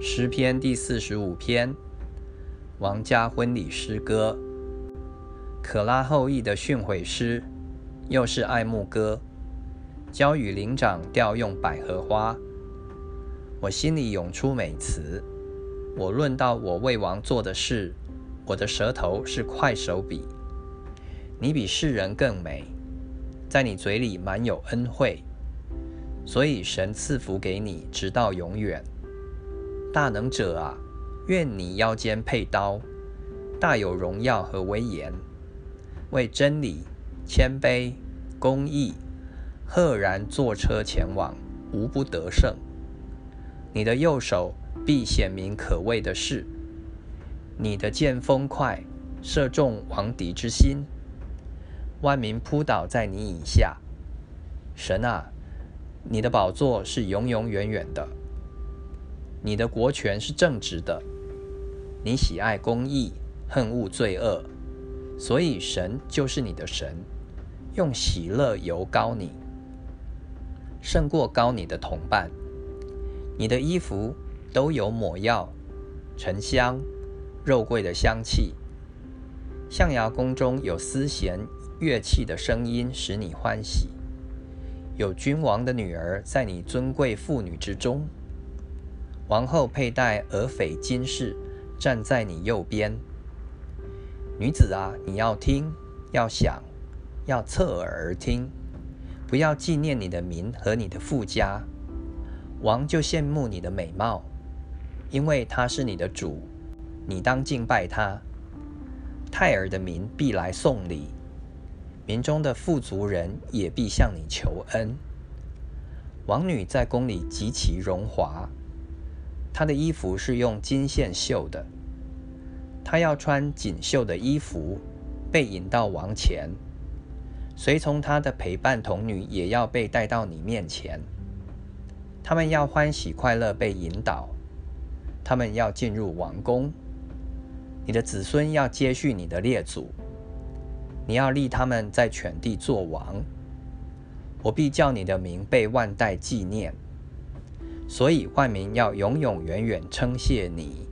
诗篇第四十五篇，王家婚礼诗歌，可拉后裔的训诲诗，又是爱慕歌。交与灵长调用百合花，我心里涌出美词。我论到我为王做的事，我的舌头是快手笔。你比世人更美，在你嘴里满有恩惠，所以神赐福给你，直到永远。大能者啊，愿你腰间佩刀，大有荣耀和威严，为真理、谦卑、公义，赫然坐车前往，无不得胜。你的右手必显明可畏的事，你的剑锋快，射中王敌之心，万民扑倒在你以下。神啊，你的宝座是永永远远的。你的国权是正直的，你喜爱公义，恨恶罪恶，所以神就是你的神，用喜乐油膏你，胜过高你的同伴。你的衣服都有抹药、沉香、肉桂的香气，象牙宫中有丝弦乐器的声音使你欢喜，有君王的女儿在你尊贵妇女之中。王后佩戴鹅翡金饰，站在你右边。女子啊，你要听，要想，要侧耳而听，不要纪念你的名和你的富家。王就羡慕你的美貌，因为他是你的主，你当敬拜他。泰尔的民必来送礼，民中的富足人也必向你求恩。王女在宫里极其荣华。他的衣服是用金线绣的，他要穿锦绣的衣服，被引到王前。随从他的陪伴童女也要被带到你面前。他们要欢喜快乐被引导，他们要进入王宫。你的子孙要接续你的列祖，你要立他们在全地作王。我必叫你的名被万代纪念。所以万民要永永远远称谢你。